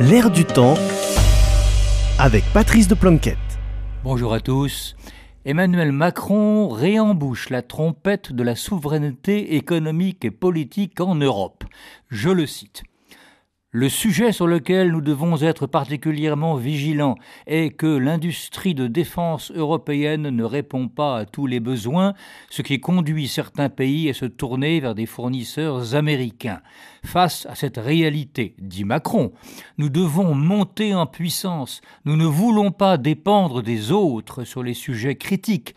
L'air du temps avec Patrice de Planquette. Bonjour à tous. Emmanuel Macron réembouche la trompette de la souveraineté économique et politique en Europe. Je le cite. Le sujet sur lequel nous devons être particulièrement vigilants est que l'industrie de défense européenne ne répond pas à tous les besoins, ce qui conduit certains pays à se tourner vers des fournisseurs américains. Face à cette réalité, dit Macron, nous devons monter en puissance. Nous ne voulons pas dépendre des autres sur les sujets critiques.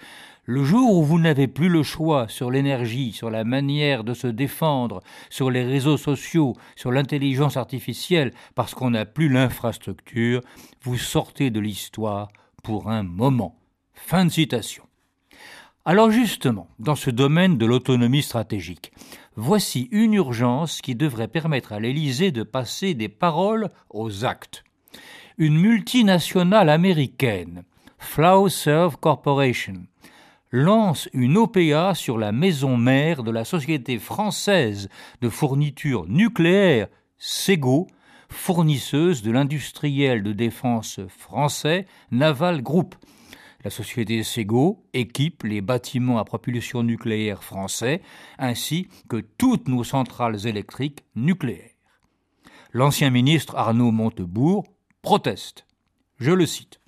Le jour où vous n'avez plus le choix sur l'énergie, sur la manière de se défendre, sur les réseaux sociaux, sur l'intelligence artificielle, parce qu'on n'a plus l'infrastructure, vous sortez de l'histoire pour un moment. Fin de citation. Alors justement, dans ce domaine de l'autonomie stratégique, voici une urgence qui devrait permettre à l'Élysée de passer des paroles aux actes. Une multinationale américaine, Flowserve Corporation, lance une OPA sur la maison mère de la société française de fourniture nucléaire Sego, fournisseuse de l'industriel de défense français Naval Group. La société Sego équipe les bâtiments à propulsion nucléaire français ainsi que toutes nos centrales électriques nucléaires. L'ancien ministre Arnaud Montebourg proteste. Je le cite.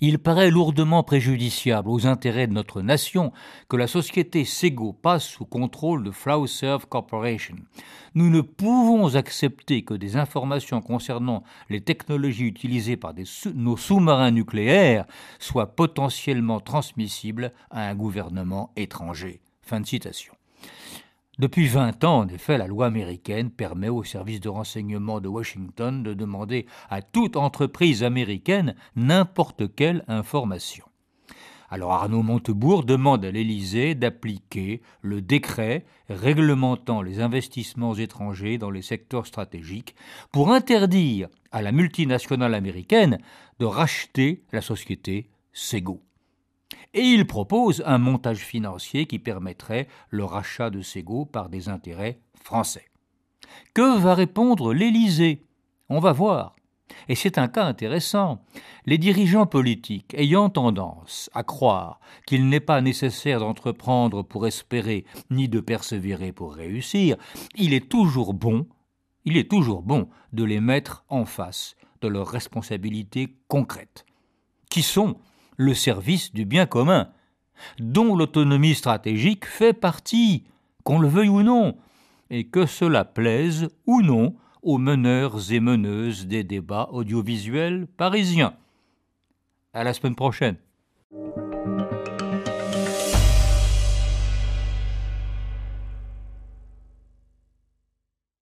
Il paraît lourdement préjudiciable aux intérêts de notre nation que la société Sego passe sous contrôle de Flowserve Corporation. Nous ne pouvons accepter que des informations concernant les technologies utilisées par nos sous-marins nucléaires soient potentiellement transmissibles à un gouvernement étranger. Fin de citation. Depuis 20 ans, en effet, la loi américaine permet aux services de renseignement de Washington de demander à toute entreprise américaine n'importe quelle information. Alors Arnaud Montebourg demande à l'Élysée d'appliquer le décret réglementant les investissements étrangers dans les secteurs stratégiques pour interdire à la multinationale américaine de racheter la société Sego et il propose un montage financier qui permettrait le rachat de Sego par des intérêts français. Que va répondre l'Élysée? On va voir. Et c'est un cas intéressant. Les dirigeants politiques ayant tendance à croire qu'il n'est pas nécessaire d'entreprendre pour espérer, ni de persévérer pour réussir, il est toujours bon, il est toujours bon de les mettre en face de leurs responsabilités concrètes, qui sont le service du bien commun, dont l'autonomie stratégique fait partie, qu'on le veuille ou non, et que cela plaise ou non aux meneurs et meneuses des débats audiovisuels parisiens. À la semaine prochaine.